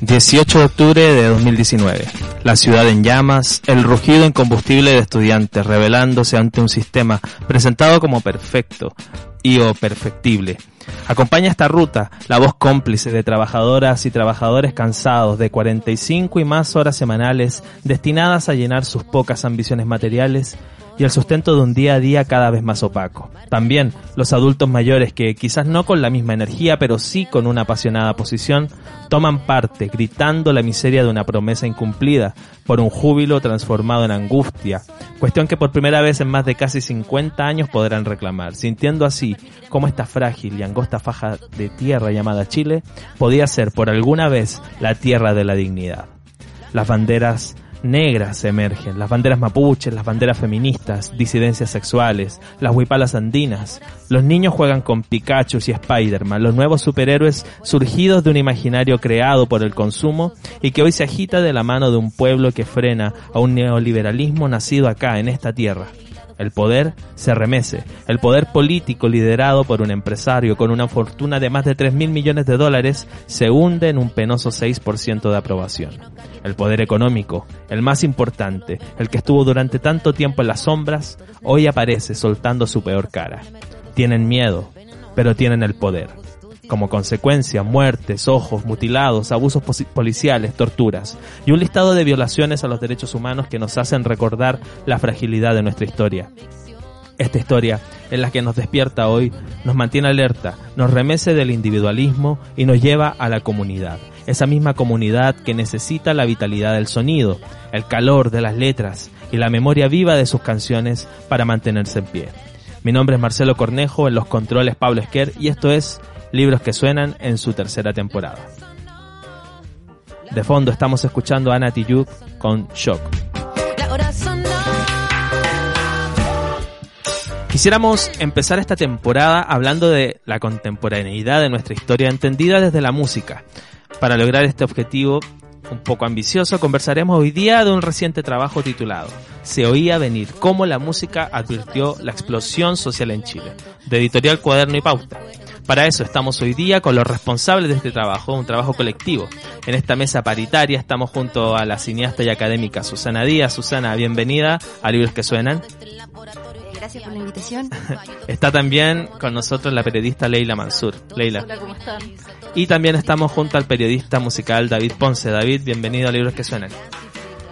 18 de octubre de 2019. La ciudad en llamas, el rugido incombustible de estudiantes revelándose ante un sistema presentado como perfecto y o perfectible. Acompaña esta ruta la voz cómplice de trabajadoras y trabajadores cansados de 45 y más horas semanales destinadas a llenar sus pocas ambiciones materiales y el sustento de un día a día cada vez más opaco. También los adultos mayores que, quizás no con la misma energía, pero sí con una apasionada posición, toman parte gritando la miseria de una promesa incumplida por un júbilo transformado en angustia, cuestión que por primera vez en más de casi 50 años podrán reclamar, sintiendo así como esta frágil y angosta faja de tierra llamada Chile podía ser por alguna vez la tierra de la dignidad. Las banderas negras emergen, las banderas mapuches, las banderas feministas, disidencias sexuales, las huipalas andinas. Los niños juegan con Pikachu y Spider-Man, los nuevos superhéroes surgidos de un imaginario creado por el consumo y que hoy se agita de la mano de un pueblo que frena a un neoliberalismo nacido acá, en esta tierra. El poder se remece. El poder político liderado por un empresario con una fortuna de más de 3 mil millones de dólares se hunde en un penoso 6% de aprobación. El poder económico, el más importante, el que estuvo durante tanto tiempo en las sombras, hoy aparece soltando su peor cara. Tienen miedo, pero tienen el poder como consecuencia muertes, ojos mutilados, abusos policiales, torturas y un listado de violaciones a los derechos humanos que nos hacen recordar la fragilidad de nuestra historia. Esta historia, en la que nos despierta hoy, nos mantiene alerta, nos remece del individualismo y nos lleva a la comunidad. Esa misma comunidad que necesita la vitalidad del sonido, el calor de las letras y la memoria viva de sus canciones para mantenerse en pie. Mi nombre es Marcelo Cornejo, en los controles Pablo Esquer y esto es libros que suenan en su tercera temporada. De fondo estamos escuchando a Ana Tijoux con Shock. Quisiéramos empezar esta temporada hablando de la contemporaneidad de nuestra historia entendida desde la música. Para lograr este objetivo un poco ambicioso, conversaremos hoy día de un reciente trabajo titulado Se oía venir, cómo la música advirtió la explosión social en Chile, de editorial Cuaderno y Pauta. Para eso estamos hoy día con los responsables de este trabajo, un trabajo colectivo. En esta mesa paritaria estamos junto a la cineasta y académica Susana Díaz. Susana, bienvenida a Libros que Suenan. Gracias por la invitación. Está también con nosotros la periodista Leila Mansur. Leila. Hola, ¿cómo están? Y también estamos junto al periodista musical David Ponce. David, bienvenido a Libros que Suenan.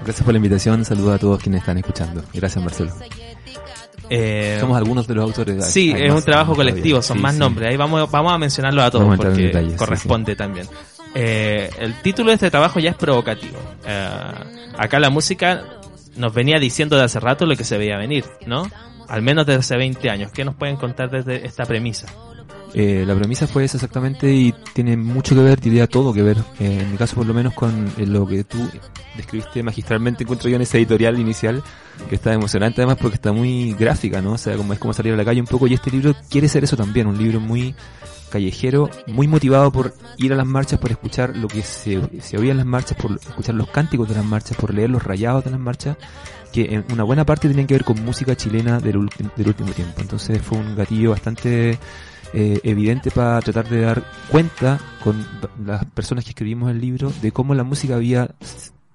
Gracias por la invitación, saludos a todos quienes están escuchando. Gracias Marcelo. Eh, Somos algunos de los autores. Sí, es un trabajo colectivo, son más nombres. Ahí vamos, vamos a mencionarlo a todos porque corresponde también. Eh, el título de este trabajo ya es provocativo. Eh, acá la música nos venía diciendo de hace rato lo que se veía venir, ¿no? Al menos desde hace 20 años. ¿Qué nos pueden contar desde esta premisa? Eh, la premisa fue esa exactamente y tiene mucho que ver, diría todo que ver, eh, en mi caso por lo menos con eh, lo que tú describiste magistralmente, encuentro yo en ese editorial inicial, que está emocionante además porque está muy gráfica, ¿no? O sea, como es como salir a la calle un poco y este libro quiere ser eso también, un libro muy callejero, muy motivado por ir a las marchas, por escuchar lo que se, se oía en las marchas, por escuchar los cánticos de las marchas, por leer los rayados de las marchas, que en una buena parte tenían que ver con música chilena del, del último tiempo. Entonces fue un gatillo bastante eh, evidente para tratar de dar cuenta con las personas que escribimos el libro de cómo la música había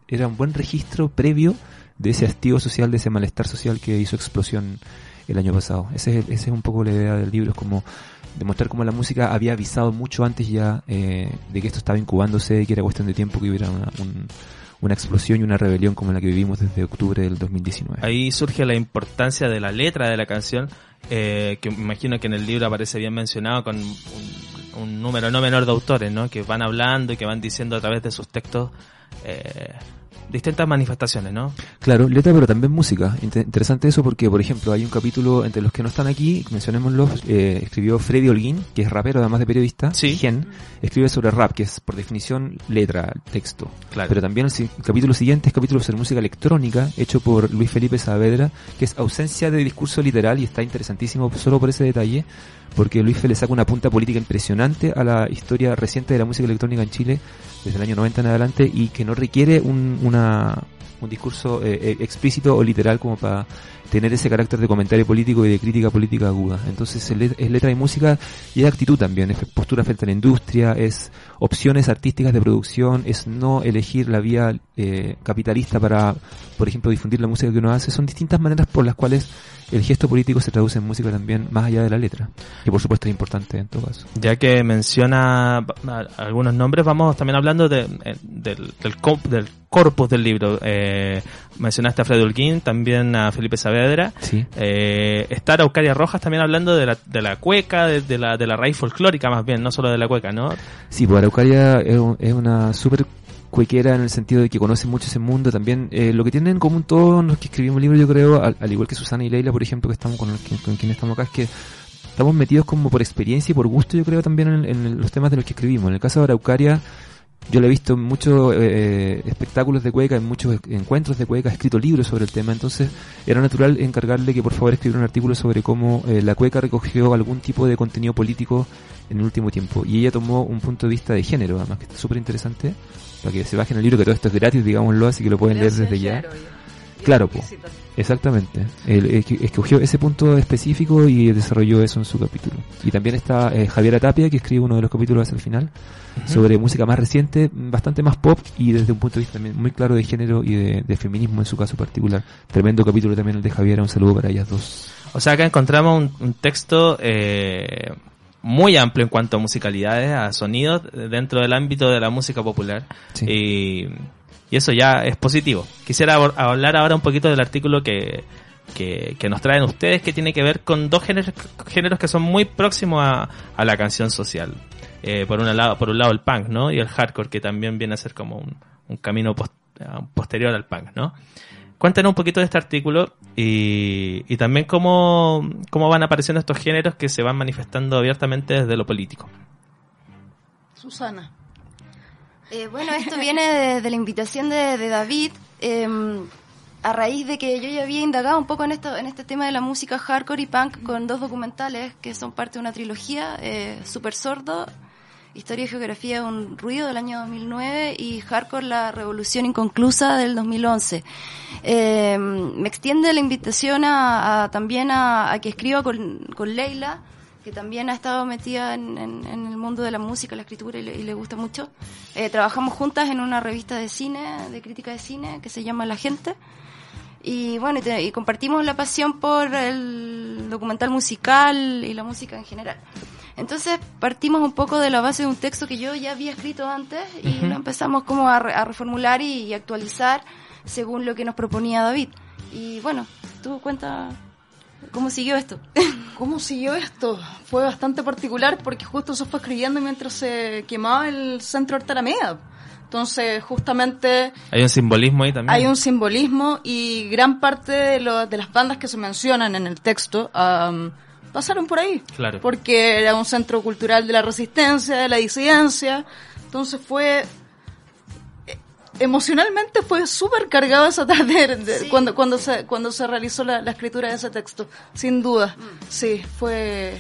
era un buen registro previo de ese hastío social, de ese malestar social que hizo explosión el año pasado. Ese es, ese es un poco la idea del libro, es como demostrar cómo la música había avisado mucho antes ya eh, de que esto estaba incubándose, que era cuestión de tiempo que hubiera una, una explosión y una rebelión como la que vivimos desde octubre del 2019. Ahí surge la importancia de la letra de la canción, eh, que me imagino que en el libro aparece bien mencionado con un, número no menor de autores, ¿no? Que van hablando y que van diciendo a través de sus textos eh, distintas manifestaciones, ¿no? Claro, letra pero también música. interesante eso porque, por ejemplo, hay un capítulo entre los que no están aquí, mencionémoslo, eh, escribió Freddy Holguín, que es rapero además de periodista, sí. Gen, escribe sobre rap, que es por definición letra, texto. Claro. Pero también el, capítulo siguiente es capítulo sobre música electrónica, hecho por Luis Felipe Saavedra, que es ausencia de discurso literal y está interesantísimo solo por ese detalle porque Luis Fe le saca una punta política impresionante a la historia reciente de la música electrónica en Chile, desde el año 90 en adelante, y que no requiere un, una, un discurso eh, eh, explícito o literal como para tener ese carácter de comentario político y de crítica política aguda. Entonces es letra y música y es actitud también, es postura frente a la industria, es opciones artísticas de producción, es no elegir la vía eh, capitalista para, por ejemplo, difundir la música que uno hace. Son distintas maneras por las cuales el gesto político se traduce en música también más allá de la letra, que por supuesto es importante en todo caso. Ya que menciona algunos nombres, vamos también hablando de, eh, del, del, del corpus del libro. Eh, mencionaste a Fred Holguín, también a Felipe Saavedra. Sí. Eh, está Araucaria Rojas también hablando de la, de la cueca, de, la, de la raíz folclórica más bien, no solo de la cueca, ¿no? Sí, pues Araucaria es, es una súper cuequera en el sentido de que conoce mucho ese mundo también. Eh, lo que tienen en común todos los que escribimos el libro, yo creo, al, igual que Susana y Leila, por ejemplo, que estamos con, con, quien estamos acá, es que estamos metidos como por experiencia y por gusto, yo creo, también en, en los temas de los que escribimos. En el caso de Araucaria, yo le he visto en muchos eh, espectáculos de cueca, en muchos encuentros de cueca, ha escrito libros sobre el tema, entonces era natural encargarle que por favor escribiera un artículo sobre cómo eh, la cueca recogió algún tipo de contenido político en el último tiempo. Y ella tomó un punto de vista de género, además que está súper interesante, para que se bajen el libro, que todo esto es gratis, digámoslo, así que lo pueden leer desde ya. Claro, pues. Exactamente. Él escogió ese punto específico y desarrolló eso en su capítulo. Y también está eh, Javiera Tapia, que escribe uno de los capítulos hacia el final, sobre música más reciente, bastante más pop y desde un punto de vista también muy claro de género y de, feminismo en su caso particular. Tremendo capítulo también el de Javiera, un saludo para ellas dos. O sea, acá encontramos un, texto eh, muy amplio en cuanto a musicalidades, a sonidos, dentro del ámbito de la música popular. Y y eso ya es positivo. Quisiera hablar ahora un poquito del artículo que, que, nos traen ustedes, que tiene que ver con dos géneros, géneros que son muy próximos a, a la canción social. Eh, por, un lado, por un lado el punk, ¿no? Y el hardcore, que también viene a ser como un, un camino posterior al punk, ¿no? Cuéntanos un poquito de este artículo y, y también cómo, cómo van apareciendo estos géneros que se van manifestando abiertamente desde lo político. Susana. Eh, bueno, esto viene de, la invitación de, David. Em, a raíz de que yo ya había indagado un poco en esto, en este tema de la música hardcore y punk con dos documentales que son parte de una trilogía, eh, Super Sordo, Historia y Geografía de un Ruido del año 2009 y Hardcore, la Revolución Inconclusa del 2011. Em, me extiende la invitación a, también a, que escriba con, con Leila que también ha estado metida en, el mundo de la música, la escritura y le, gusta mucho. Eh, trabajamos juntas en una revista de cine, de crítica de cine, que se llama La Gente. Y bueno, y, compartimos la pasión por el documental musical y la música en general. Entonces partimos un poco de la base de un texto que yo ya había escrito antes y lo empezamos como a, reformular y, y actualizar según lo que nos proponía David. Y bueno, tú cuenta ¿Cómo siguió esto? ¿Cómo siguió esto? Fue bastante particular porque justo se fue escribiendo mientras se quemaba el centro de Alameda. Entonces, justamente... Hay un simbolismo ahí también. Hay un simbolismo y gran parte de, de las bandas que se mencionan en el texto pasaron por ahí. Claro. Porque era un centro cultural de la resistencia, de la disidencia. Entonces fue emocionalmente fue súper cargado esa tarde cuando, cuando, se, cuando se realizó la, escritura de ese texto, sin duda. Mm. Sí, fue,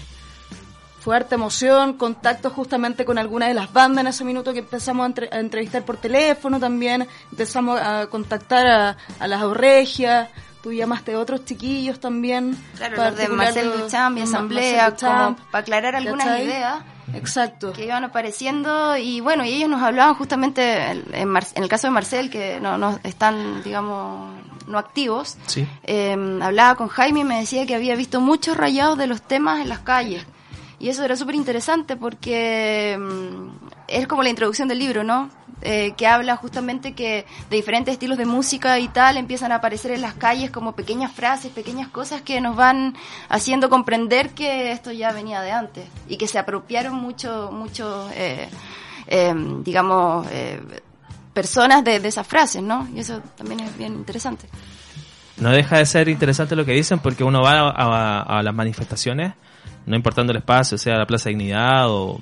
fue harta emoción, contacto justamente con algunas de las bandas en ese minuto que empezamos a, entrevistar por teléfono también, empezamos a contactar a, a las Regias, tú llamaste a otros chiquillos también. Claro, los de Marcel Duchamp y Asamblea, para aclarar algunas ideas. Exacto. Que iban apareciendo y bueno, y ellos nos hablaban justamente, en, en el caso de Marcel, que no, no están, digamos, no activos, sí. eh, hablaba con Jaime y me decía que había visto muchos rayados de los temas en las calles. Y eso era súper interesante porque mm, es como la introducción del libro, ¿no? Eh, que habla justamente que de diferentes estilos de música y tal empiezan a aparecer en las calles como pequeñas frases, pequeñas cosas que nos van haciendo comprender que esto ya venía de antes y que se apropiaron mucho, mucho, eh, em, digamos, eh, personas de, esas frases, ¿no? Y eso también es bien interesante. No deja de ser interesante lo que dicen porque uno va a las manifestaciones no importando el espacio, sea la Plaza Dignidad o,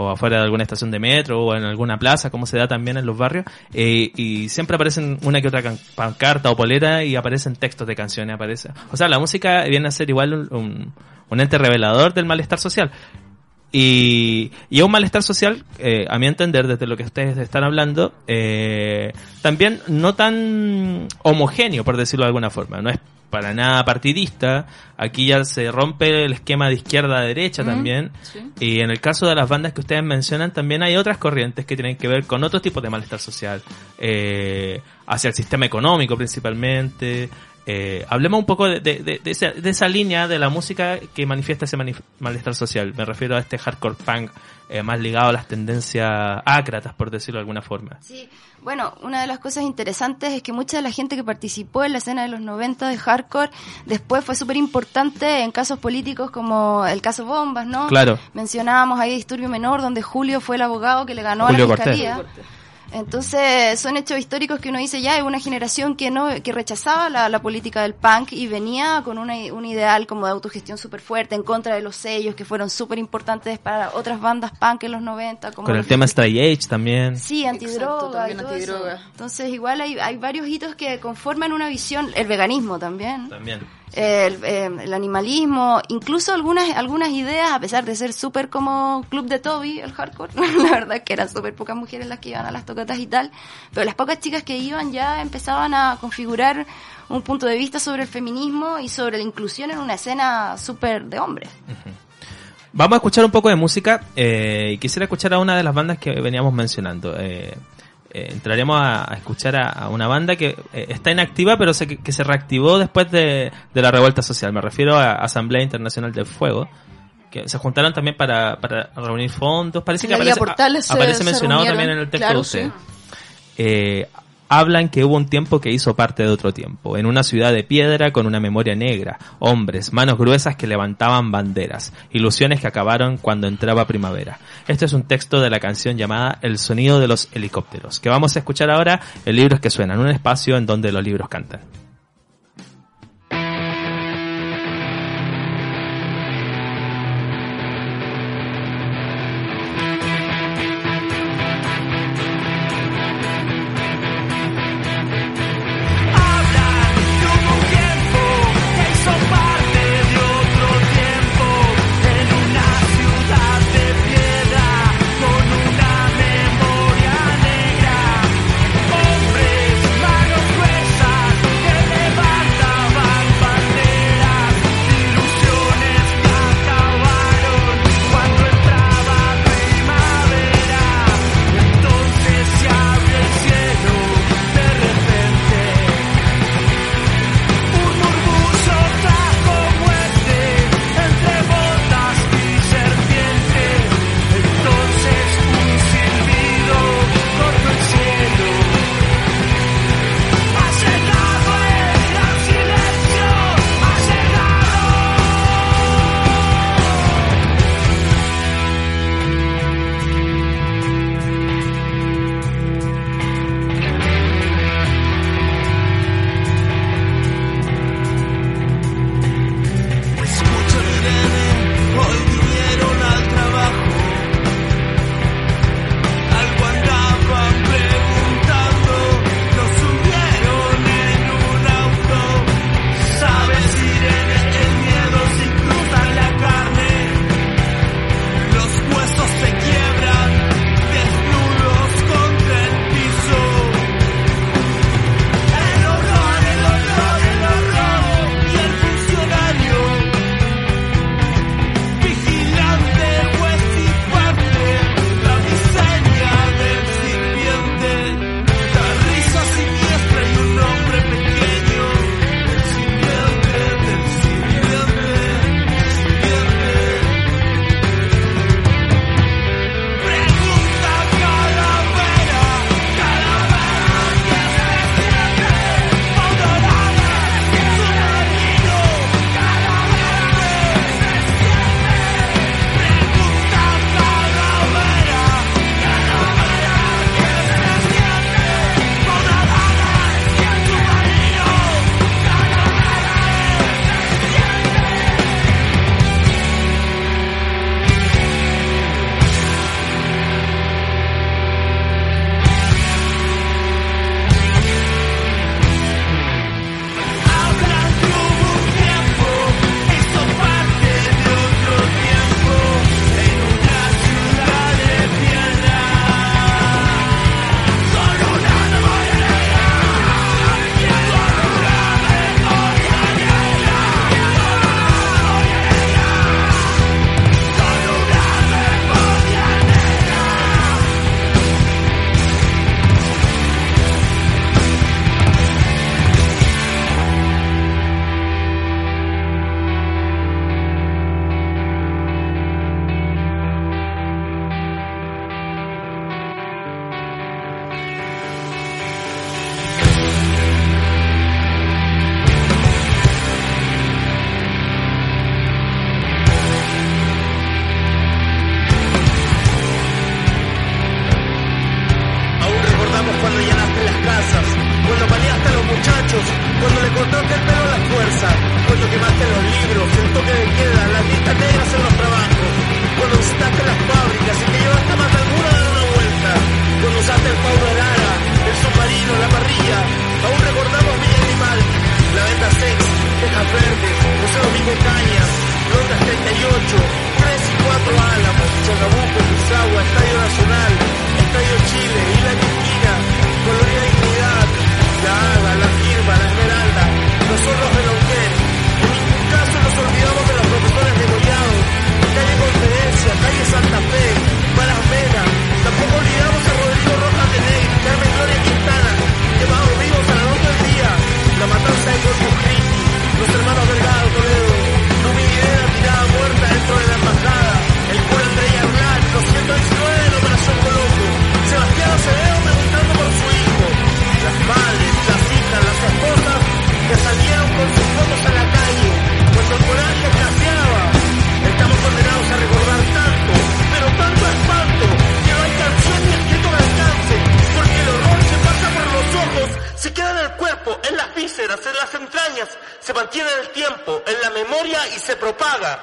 o afuera de alguna estación de metro o en alguna plaza, como se da también en los barrios, eh, y siempre aparecen una que otra pancarta o polera y aparecen textos de canciones, aparece. O sea, la música viene a ser igual un, un, ente revelador del malestar social. Y, y un malestar social, eh, a mi entender, desde lo que ustedes están hablando, eh, también no tan homogéneo, por decirlo de alguna forma. No es para nada partidista. Aquí ya se rompe el esquema de izquierda a derecha también. sí. Y en el caso de las bandas que ustedes mencionan, también hay otras corrientes que tienen que ver con otros tipos de malestar social. Eh, hacia el sistema económico principalmente. Eh, hablemos un poco de, de- esa, de esa línea de la música que manifiesta ese manif- malestar social. Me refiero a este hardcore punk eh, más ligado a las tendencias ácratas, por decirlo de alguna forma. Sí, bueno, una de las cosas interesantes es que mucha de la gente que participó en la escena de los 90 de hardcore después fue súper importante en casos políticos como el caso Bombas, ¿no? Claro. Mencionábamos ahí Disturbio Menor, donde Julio fue el abogado que le ganó Julio a la Cortés. Entonces, son hechos históricos que uno dice ya, hay una generación que no que rechazaba la, la política del punk y venía con una, un ideal como de autogestión súper fuerte en contra de los sellos que fueron súper importantes para otras bandas punk en los 90. Como Con el tema Stray Age también. Sí, Exacto, antidroga también y todo antidroga. eso. Entonces, igual hay, hay varios hitos que conforman una visión, el veganismo también, También. El, eh, el animalismo, incluso algunas algunas ideas, a pesar de ser súper como Club de Toby, el hardcore, la verdad es que eran súper pocas mujeres las que iban a las tocatas y tal, pero las pocas chicas que iban ya empezaban a configurar un punto de vista sobre el feminismo y sobre la inclusión en una escena súper de hombres. Vamos a escuchar un poco de música eh, y quisiera escuchar a una de las bandas que veníamos mencionando. Eh, eh, entraremos a, a escuchar a, a una banda que eh, está inactiva pero se, que se reactivó después de, de la revuelta social. Me refiero a Asamblea Internacional del Fuego que se juntaron también para, para reunir fondos. Parece que aparece, mencionado reunieron. también en el texto Claro, de usted. sí. Eh, hablan que hubo un tiempo que hizo parte de otro tiempo, en una ciudad de piedra con una memoria negra, hombres, manos gruesas que levantaban banderas, ilusiones que acabaron cuando entraba primavera. Este es un texto de la canción llamada El sonido de los helicópteros, que vamos a escuchar ahora en Libros que Suenan, un espacio en donde los libros cantan. Se propaga.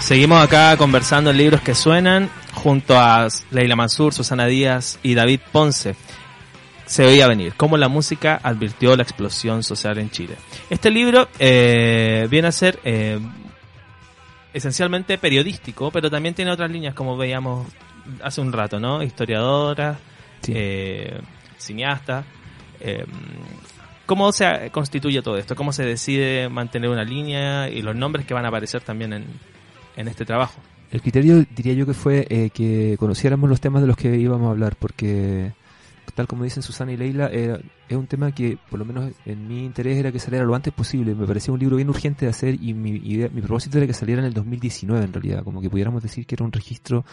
Seguimos acá conversando en libros que suenan junto a Leila Mansur, Susana Díaz y David Ponce. Se veía venir, cómo la música advirtió la explosión social en Chile. Este libro eh, viene a ser eh, esencialmente periodístico, pero también tiene otras líneas como veíamos hace un rato, ¿no? Historiadora, Sí. eh, cineasta. ¿Cómo se constituye todo esto? ¿Cómo se decide mantener una línea y los nombres que van a aparecer también en, en este trabajo? El criterio diría yo que fue eh, que conociéramos los temas de los que íbamos a hablar, porque tal como dicen Susana y Leila, era- es un tema que por lo menos en mi interés era que saliera lo antes posible. Me parecía un libro bien urgente de hacer y mi, idea, mi propósito era que saliera en el 2019 en realidad, como que pudiéramos decir que era un registro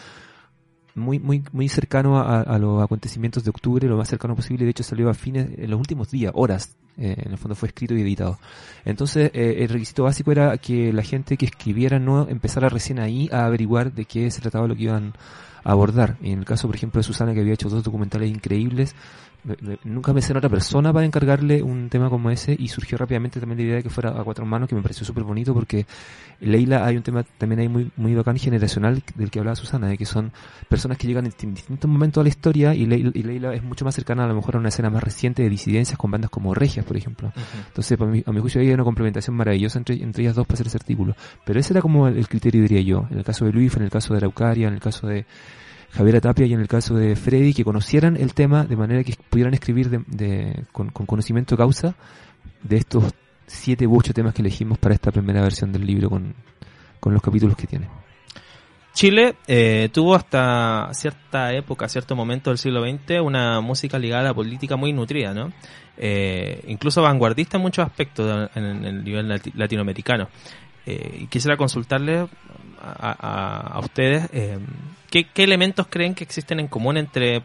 muy muy muy cercano a, a los acontecimientos de octubre, lo más cercano posible. De hecho salió a fines, en los últimos días, horas. eh, en el fondo fue escrito y editado. Entonces, eh, el requisito básico era que la gente que escribiera no empezara recién ahí a averiguar de qué se trataba lo que iban a abordar. En el caso, por ejemplo, de Susana, que había hecho dos documentales increíbles, nunca pensé en otra persona para encargarle un tema como ese y surgió rápidamente también la idea de que fuera a cuatro manos, que me pareció súper bonito porque Leila hay un tema también ahí muy, muy bacán generacional del que hablaba Susana, de que son personas que llegan en distintos momentos a la historia y Leila, y Leila es mucho más cercana a lo mejor a una escena más reciente de disidencias con bandas como Regias, por ejemplo. Entonces, para a mi juicio, hay una complementación maravillosa entre, entre ellas dos para hacer ese artículo. Pero ese era como el, el criterio, diría yo. En el caso de Luis, en el caso de Araucaria, en el caso de Javiera Tapia y en el caso de Freddy, que conocieran el tema de manera que pudieran escribir de, de- con, con conocimiento de causa de estos siete u ocho temas que elegimos para esta primera versión del libro con, con los capítulos que tiene. Chile eh, tuvo hasta cierta época, cierto momento del siglo XX, una música ligada a la política muy nutrida, ¿no? Eh, incluso vanguardista en muchos aspectos en, el nivel lati- latinoamericano. Eh, quisiera consultarle a, ustedes eh, ¿qué, qué elementos creen que existen en común entre,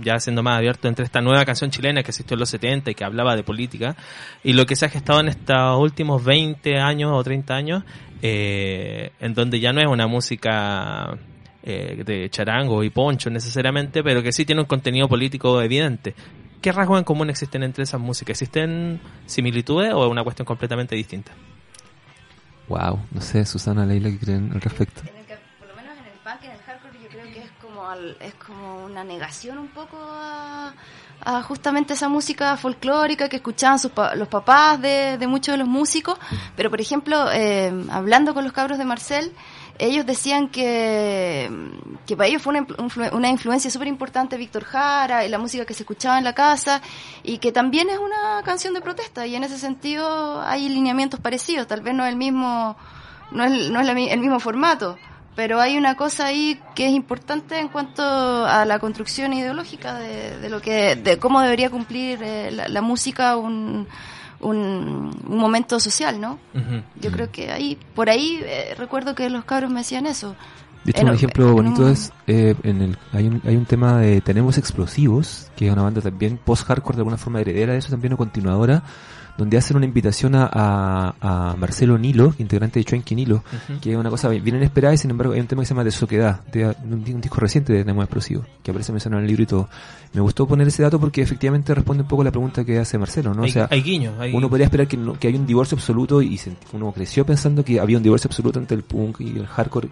ya siendo más abierto, entre esta nueva canción chilena que existió en los 70 y que hablaba de política y lo que se ha gestado en estos últimos 20 años o 30 años, eh, en donde ya no es una música eh, de charango y poncho necesariamente, pero que sí tiene un contenido político evidente. ¿Qué rasgos en común existen entre esas músicas? ¿Existen similitudes o es una cuestión completamente distinta? Wow, no sé, Susana, Leila, ¿qué creen al respecto? En el por lo menos en el punk, en el hardcore, yo creo que es como, al- es como una negación un poco a, a justamente esa música folclórica que escuchaban sus los papás de, de muchos de los músicos. Pero, por ejemplo, eh, hablando con los cabros de Marcel, ellos decían que, que para ellos fue una, una influencia súper importante Víctor Jara y la música que se escuchaba en la casa y que también es una canción de protesta y en ese sentido hay lineamientos parecidos, tal vez no el mismo no es, no es el mismo formato, pero hay una cosa ahí que es importante en cuanto a la construcción ideológica de, de lo que, de cómo debería cumplir eh, la, la música un, un, un momento social, ¿no? Yo creo que ahí, por ahí eh, recuerdo que los cabros me decían eso. De hecho, un ejemplo bonito es, eh, en el, hay, un, hay un tema de Tenemos Explosivos, que es una banda también post-hardcore de alguna forma heredera de eso, también o continuadora, donde hacen una invitación a, a, a Marcelo Nilo, integrante de Chuenqui Nilo, que es una cosa bien inesperada y sin embargo hay un tema que se llama De Soquedad, de un, un disco reciente de Tenemos Explosivos, que aparece mencionado en el libro y todo. Me gustó poner ese dato porque efectivamente responde un poco a la pregunta que hace Marcelo, ¿no? O sea, hay guiños. hay- uno podría esperar que, no- que haya un divorcio absoluto y se- uno creció pensando que había un divorcio absoluto entre el punk y el hardcore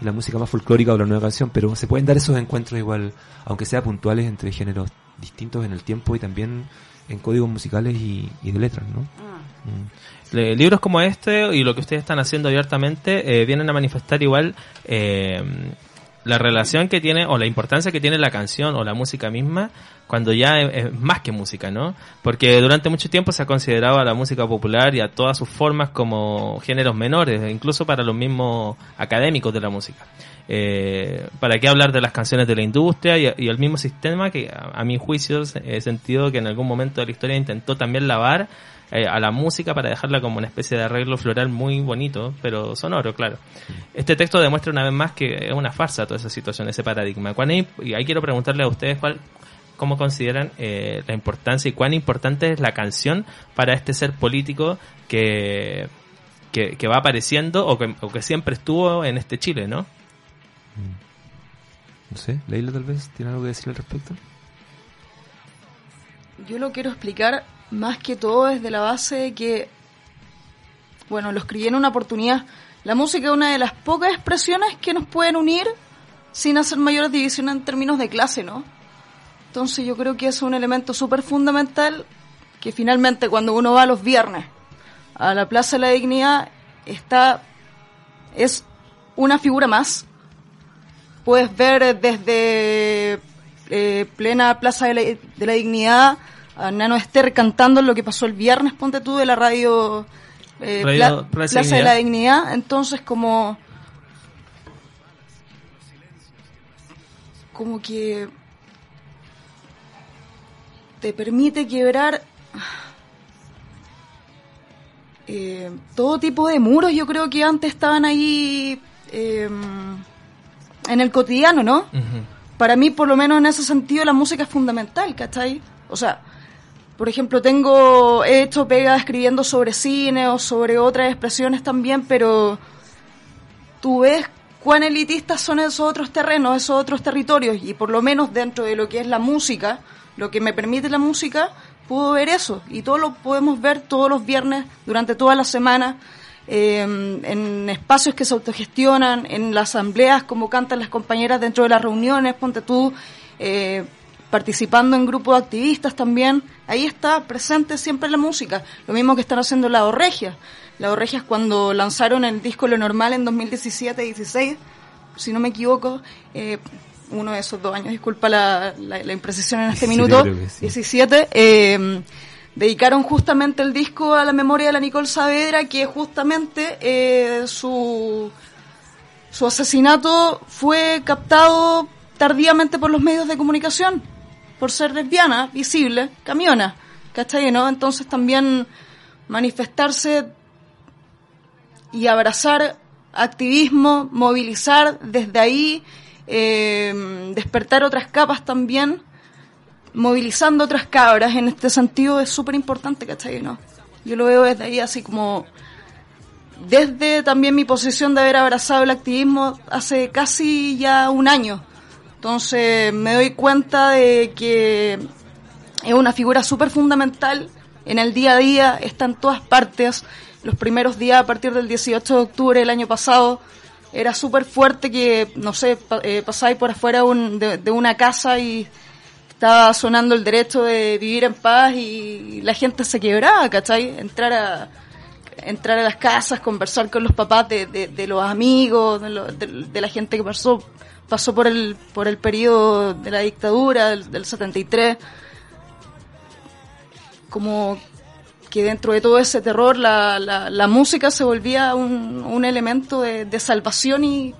y la música más folclórica o la nueva canción, pero se pueden dar esos encuentros igual, aunque sea puntuales entre géneros distintos en el tiempo y también en códigos musicales y, y de letras, ¿no? Mm. Le- libros como este y lo que ustedes están haciendo abiertamente eh, vienen a manifestar igual eh, la relación que tiene o la importancia que tiene la canción o la música misma cuando ya es, más que música, ¿no? Porque durante mucho tiempo se ha considerado a la música popular y a todas sus formas como géneros menores, incluso para los mismos académicos de la música. Eh, ¿Para qué hablar de las canciones de la industria y, y el mismo sistema que a, a mi juicio he sentido que en algún momento de la historia intentó también lavar eh, a la música para dejarla como una especie de arreglo floral muy bonito, pero sonoro, claro. Este texto demuestra una vez más que es una farsa toda esa situación, ese paradigma. ¿Cuán im- y ahí quiero preguntarle a ustedes cuál, cómo consideran eh, la importancia y cuán importante es la canción para este ser político que, que, que va apareciendo o que, o que siempre estuvo en este Chile, ¿no? No sé, Leila tal vez tiene algo que decir al respecto. Yo lo quiero explicar más que todo desde la base de que, bueno, lo escribí en una oportunidad. La música es una de las pocas expresiones que nos pueden unir sin hacer mayores divisiones en términos de clase, ¿no? Entonces yo creo que es un elemento súper fundamental que finalmente cuando uno va los viernes a la Plaza de la Dignidad está es una figura más. Puedes ver desde eh, plena Plaza de la, de la Dignidad a Nano Esther cantando lo que pasó el viernes, ponte tú, de la radio, eh, Radio Pla- Plaza Plaza de la Dignidad. Entonces como como que te permite quebrar eh, todo tipo de muros. Yo creo que antes estaban ahí eh, en el cotidiano, ¿no? Para mí, por lo menos en ese sentido, la música es fundamental, ¿cachai? O sea, por ejemplo, tengo, he hecho pega escribiendo sobre cine o sobre otras expresiones también, pero tú ves cuán elitistas son esos otros terrenos, esos otros territorios, y por lo menos dentro de lo que es la música, lo que me permite la música, puedo ver eso, y todo lo podemos ver todos los viernes, durante toda la semana, eh, en espacios que se autogestionan, en las asambleas, como cantan las compañeras dentro de las reuniones, ponte tú, eh, participando en grupos de activistas también, ahí está presente siempre la música, lo mismo que están haciendo la Regia. La Regias cuando lanzaron el disco Lo Normal en 2017-16, si no me equivoco, eh, uno de esos dos años, disculpa la, la, la imprecisión en este 17 minuto, creo que sí. 17, eh, dedicaron justamente el disco a la memoria de la Nicole Saavedra, que justamente eh, su, su asesinato fue captado tardíamente por los medios de comunicación, por ser lesbiana, visible, camiona, ¿cachai? ¿no? Entonces también manifestarse y abrazar activismo, movilizar desde ahí, eh, despertar otras capas también, movilizando otras cabras en este sentido es súper importante, ¿cachai? ¿no? Yo lo veo desde ahí así como desde también mi posición de haber abrazado el activismo hace casi ya un año. Entonces me doy cuenta de que es una figura súper fundamental en el día a día, está en todas partes. Los primeros días a partir del 18 de octubre del año pasado era súper fuerte que, no sé, pa- eh, pasáis por afuera un- de, una casa y estaba sonando el derecho de vivir en paz y la gente se quebraba, ¿cachai? Entrar a, entrar a las casas, conversar con los papás de, de, de los amigos, de, lo- de la gente que pasó pasó por el por el periodo de la dictadura del, del 73 como que dentro de todo ese terror la, la, la música se volvía un, un elemento de, de salvación y,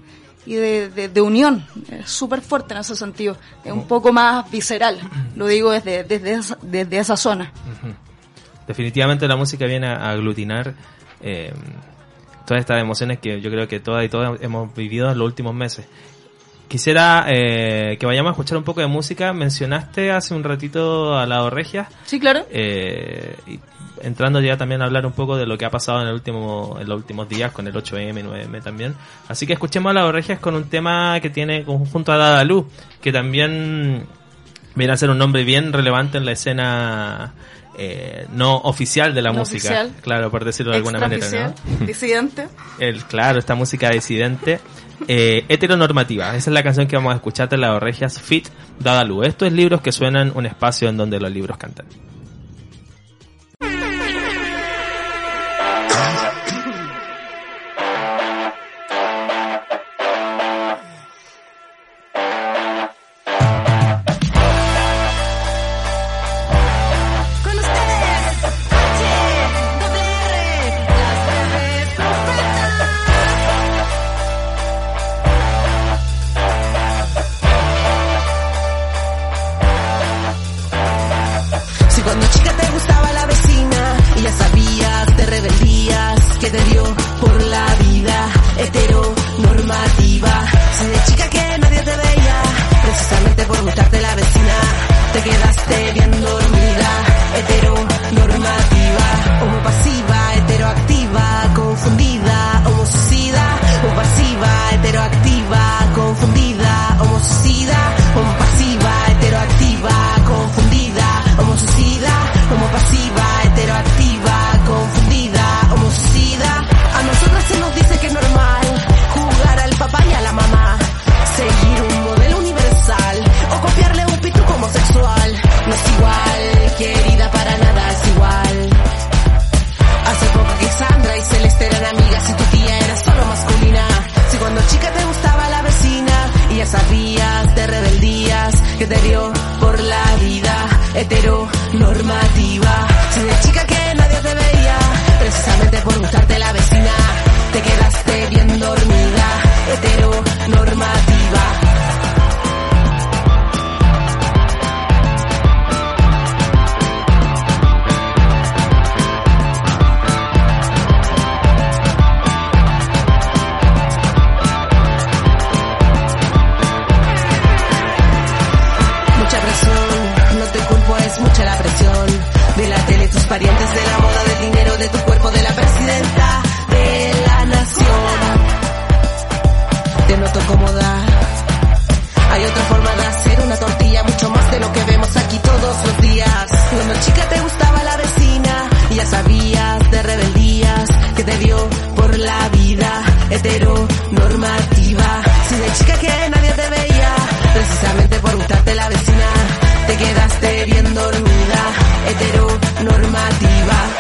y de, de, de unión. Es súper fuerte en ese sentido. Es un poco más visceral, lo digo desde, desde, esa, desde esa zona. Definitivamente la música viene a aglutinar eh, todas estas emociones que yo creo que todas y todos hemos vivido en los últimos meses. Quisiera eh, que vayamos a escuchar un poco de música. Mencionaste hace un ratito a la Regia, Sí, claro. eh, y entrando ya también a hablar un poco de lo que ha pasado en el último en los últimos días con el 8M, 9M también. Así que escuchemos a la Regias con un tema que tiene junto a Dada Luz, que también viene a ser un nombre bien relevante en la escena eh, no oficial de la No música, oficial. claro, por decirlo de alguna manera, ¿no? Disidente. El, claro, esta música disidente. Eh, heteronormativa, esa es la canción que vamos a escuchar de la Regias Fit Dada Luz. Esto es libros que suenan un espacio en donde los libros cantan. Mucha la presión de la tele, tus parientes, de la moda, del dinero, de tu cuerpo, de la presidenta de la nación. Te noto cómoda. Hay otra forma de hacer una tortilla, mucho más de lo que vemos aquí todos los días. Cuando chica te gustaba la vecina, y ya sabías de rebeldías que te dio por la vida heteronormativa. Si de chica que nadie te veía, precisamente por gustarte la vecina, quedaste bien dormida, heteronormativa.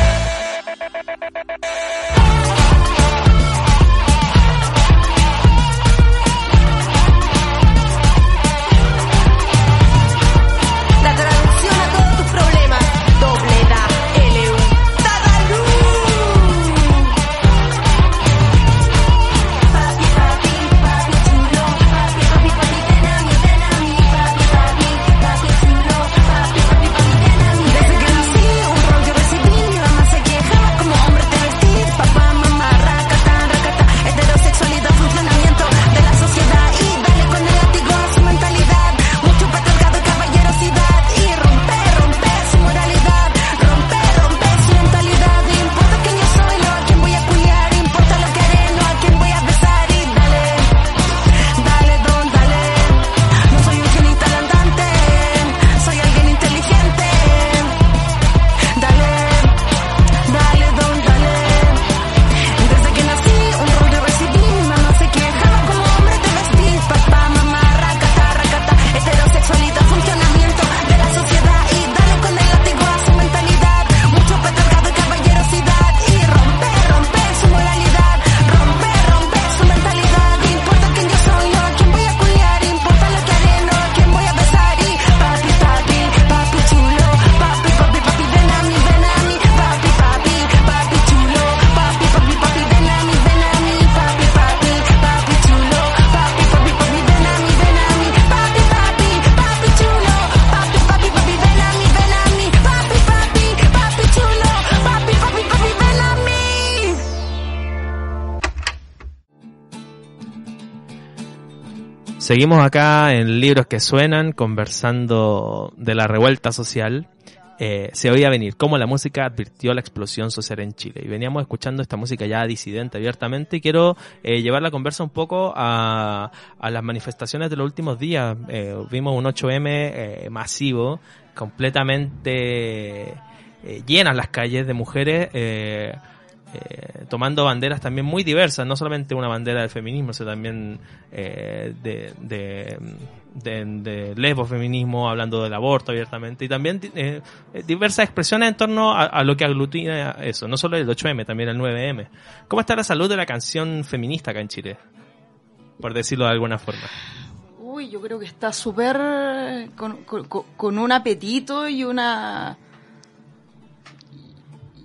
Seguimos acá en Libros que Suenan, conversando de la revuelta social. Eh, se oía venir cómo la música advirtió la explosión social en Chile. Y veníamos escuchando esta música ya disidente abiertamente y quiero eh, llevar la conversa un poco a, las manifestaciones de los últimos días. Eh, vimos un 8M eh, masivo, completamente eh, llenas las calles de mujeres. Eh, tomando banderas también muy diversas, no solamente una bandera del feminismo, sino también eh, de, de, de, lesbofeminismo, hablando del aborto abiertamente, y también eh, eh, diversas expresiones en torno a, lo que aglutina eso, no solo el 8M, también el 9M. ¿Cómo está la salud de la canción feminista acá en Chile? Por decirlo de alguna forma. Uy, yo creo que está súper con un apetito y una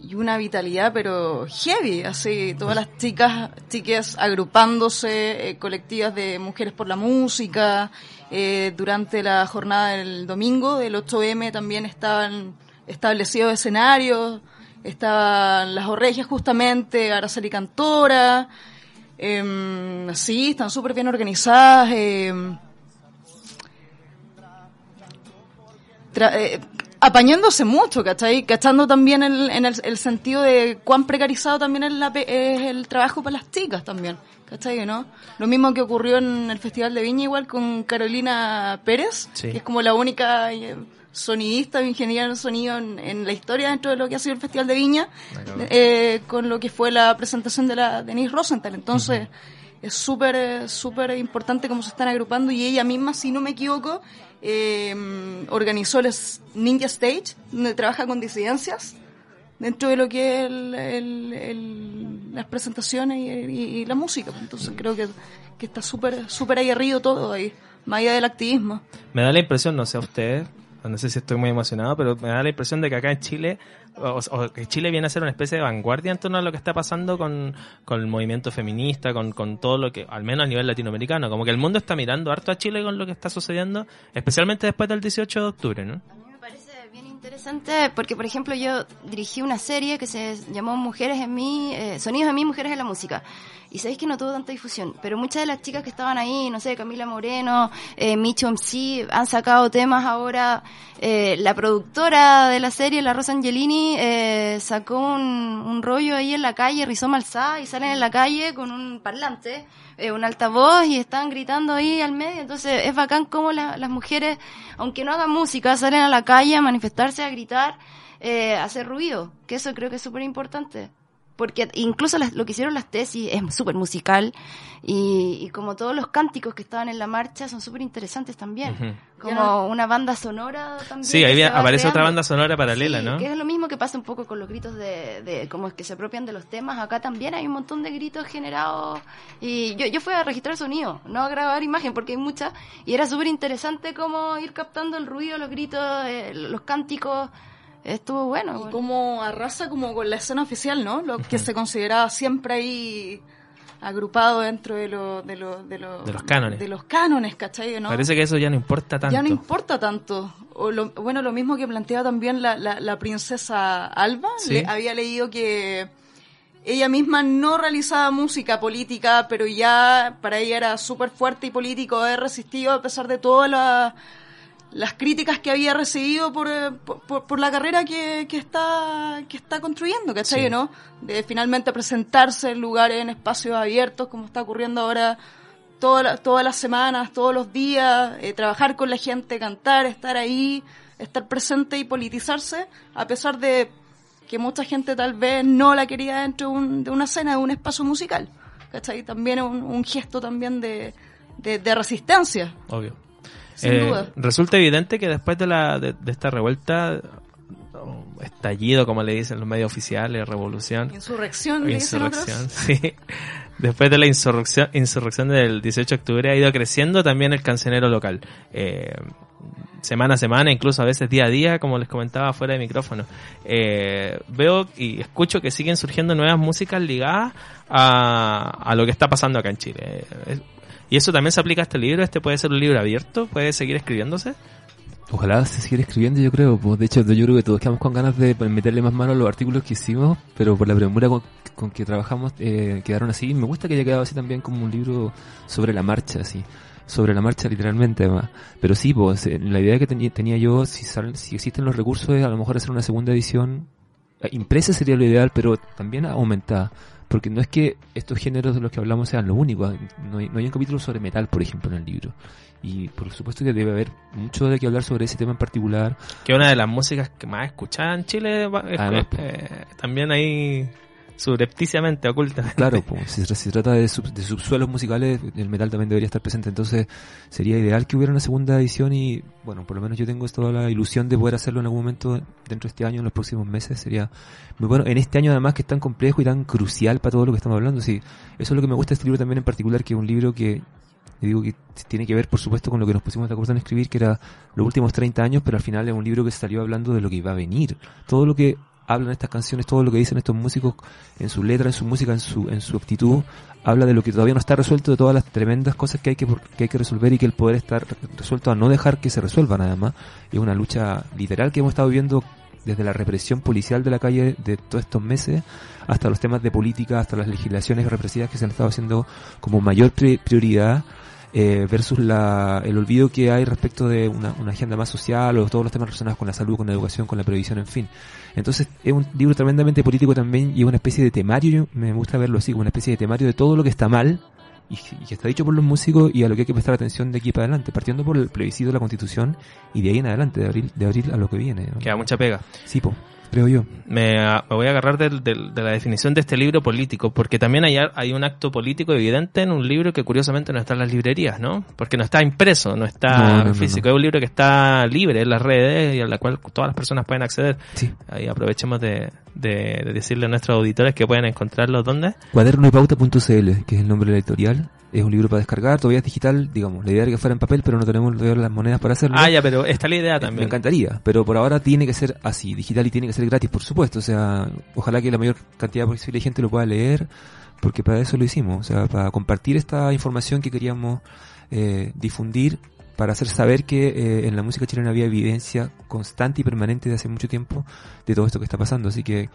y una vitalidad, pero heavy, así todas las chicas, chicas agrupándose, eh, colectivas de mujeres por la música. eh, durante la jornada del domingo del 8M también estaban establecidos escenarios, estaban las Orregias justamente, Araceli Cantora. em, sí, están súper bien organizadas. em, tra- eh, apañándose mucho, ¿cachai? Cachando también el, en el, el sentido de cuán precarizado también es, la es el trabajo para las chicas también, ¿cachai? ¿no? Lo mismo que ocurrió en el Festival de Viña igual con Carolina Pérez, Sí. que es como la única eh, sonidista o ingeniera en sonido en, en la historia dentro de lo que ha sido el Festival de Viña, eh, con lo que fue la presentación de la Denise Rosenthal. Entonces, es súper, súper importante cómo se están agrupando y ella misma, si no me equivoco, eh, organizó el Ninja Stage, donde trabaja con disidencias dentro de lo que es el- el- el- las presentaciones y, y- y la música. Entonces creo que, que está súper súper aguerrido todo ahí. más allá del activismo. Me da la impresión, no sé a ustedes, no sé si estoy muy emocionado, pero me da la impresión de que acá en Chile, o, que Chile viene a ser una especie de vanguardia en torno a lo que está pasando con, con el movimiento feminista, con, con todo lo que, al menos a nivel latinoamericano, como que el mundo está mirando harto a Chile con lo que está sucediendo, especialmente después del 18 de octubre, ¿no? A mí me parece bien interesante porque, por ejemplo, yo dirigí una serie que se llamó Mujeres en mí, eh, Sonidos en mí, Mujeres en la Música. Y sabéis que no tuvo tanta difusión, pero muchas de las chicas que estaban ahí, no sé, Camila Moreno, eh, Micho MC, han sacado temas ahora. Eh, la productora de la serie, la Rosa Angelini, eh, sacó un, rollo ahí en la calle, Rizoma alzada, y salen en la calle con un parlante, eh, un altavoz, y están gritando ahí al medio. Entonces es bacán como la- las mujeres, aunque no hagan música, salen a la calle a manifestarse, a gritar, eh, a hacer ruido, que eso creo que es súper importante. Porque incluso las- lo que hicieron las tesis es súper musical y, y como todos los cánticos que estaban en la marcha son súper interesantes también. Como una banda sonora también. Sí, ahí aparece otra banda sonora paralela, Sí, ¿no? Que es lo mismo que pasa un poco con los gritos de, de como es que se apropian de los temas. Acá también hay un montón de gritos generados. Y yo, yo fui a registrar sonido, no a grabar imagen, porque hay muchas. Y era súper interesante como ir captando el ruido, los gritos, eh, los cánticos. Estuvo bueno. Y bueno. como arrasa como con la escena oficial, ¿no? Lo que se consideraba siempre ahí agrupado dentro de, lo, de, lo, de, lo- De los cánones. De los cánones, ¿cachai? ¿no? Parece que eso ya no importa tanto. Ya no importa tanto. O lo- bueno, lo mismo que planteaba también la, la, la princesa Alba. Sí. Le- había leído que ella misma no realizaba música política, pero ya para ella era súper fuerte y político haber resistido a pesar de todas las las críticas que había recibido por, eh, por, por- la carrera que, que está que está construyendo, ¿cachai? Sí. ¿no? De finalmente presentarse en lugares, en espacios abiertos, como está ocurriendo ahora toda la- todas las semanas, todos los días, eh, trabajar con la gente, cantar, estar ahí, estar presente y politizarse, a pesar de que mucha gente tal vez no la quería dentro de, un- de una escena, de un espacio musical. ¿Cachai? También es un, un gesto también de, de, de resistencia, Obvio. Sin Eh, duda. Resulta evidente que después de, la, de, de esta revuelta, estallido, como le dicen los medios oficiales, revolución, Insurrección, insurrección, sí. Después de la insurrección, insurrección del 18 de octubre ha ido creciendo también el cancionero local. Eh, semana a semana, incluso a veces día a día, como les comentaba fuera de micrófono. Eh, veo y escucho que siguen surgiendo nuevas músicas ligadas a, a lo que está pasando acá en Chile. Y eso también se aplica a este libro. Este puede ser un libro abierto, puede seguir escribiéndose. Ojalá se siga escribiendo, yo creo. Pues, de hecho, yo creo que todos quedamos con ganas de meterle más mano a los artículos que hicimos, pero por la premura con, que trabajamos eh, quedaron así. Me gusta que haya quedado así también como un libro sobre la marcha, así. Sobre la marcha, literalmente, además. Pero sí, pues, la idea que tenía, tenía yo, si, salen- si existen los recursos, es a lo mejor hacer una segunda edición. Eh, Impresa sería lo ideal, pero también aumentada. Porque no es que estos géneros de los que hablamos sean lo único. No hay, no hay un capítulo sobre metal, por ejemplo, en el libro. Y por supuesto que debe haber mucho de qué hablar sobre ese tema en particular. Que una de las músicas que más escuchadas en Chile es- Además, eh, también ahí subrepticiamente, ocultamente. Claro, pues, si se trata de, sub- de subsuelos musicales, el metal también debería estar presente. Entonces, sería ideal que hubiera una segunda edición y, bueno, por lo menos yo tengo toda la ilusión de poder hacerlo en algún momento dentro de este año, en los próximos meses. Sería muy bueno. En este año, además, que es tan complejo y tan crucial para todo lo que estamos hablando. Sí, eso es lo que me gusta de este libro también en particular, que es un libro que, digo que tiene que ver, por supuesto, con lo que nos pusimos de acuerdo en escribir, que era los últimos 30 años, pero al final es un libro que salió hablando de lo que iba a venir. Todo lo que hablan estas canciones, todo lo que dicen estos músicos en su letra, en su música, en su, en su actitud, habla de lo que todavía no está resuelto, de todas las tremendas cosas que hay que, que hay que resolver y que el poder estar resuelto a no dejar que se resuelvan además. Es una lucha literal que hemos estado viviendo desde la represión policial de la calle de todos estos meses hasta los temas de política, hasta las legislaciones represivas que se han estado haciendo como mayor pri- prioridad eh, versus la, el olvido que hay respecto de una, una agenda más social o todos los temas relacionados con la salud, con la educación, con la previsión, en fin. Entonces es un libro tremendamente político también y es una especie de temario, yo- me gusta verlo así, como una especie de temario de todo lo que está mal y, y que está dicho por los músicos y a lo que hay que prestar atención de aquí para adelante, partiendo por el plebiscito de la constitución y de ahí en adelante, de abril, de abril a lo que viene. ¿no? Queda mucha pega. Sí, po, creo yo. Me, a- me voy a agarrar del- del- de, la definición de este libro político, porque también hay, hay un acto político evidente en un libro que curiosamente no está en las librerías, ¿no? Porque no está impreso, no está no, no, físico. no. Es un libro que está libre en las redes y a la cual todas las personas pueden acceder. Sí. Ahí aprovechemos de, de, de decirle a nuestros auditores que pueden encontrarlo dónde. Cuadernoypauta.cl, que es el nombre de la editorial. Es un libro para descargar, todavía es digital, digamos. La idea era que fuera en papel, pero no tenemos todavía las monedas para hacerlo. Ah, ya, pero está la idea Eh, Me también. encantaría, pero por ahora tiene que ser así, digital y tiene que ser gratis, por supuesto. O sea, ojalá que la mayor cantidad posible de gente lo pueda leer, porque para eso lo hicimos. O sea, para compartir esta información que queríamos eh, difundir, para hacer saber que eh, en la música chilena había evidencia constante y permanente de hace mucho tiempo de todo esto que está pasando. Así que,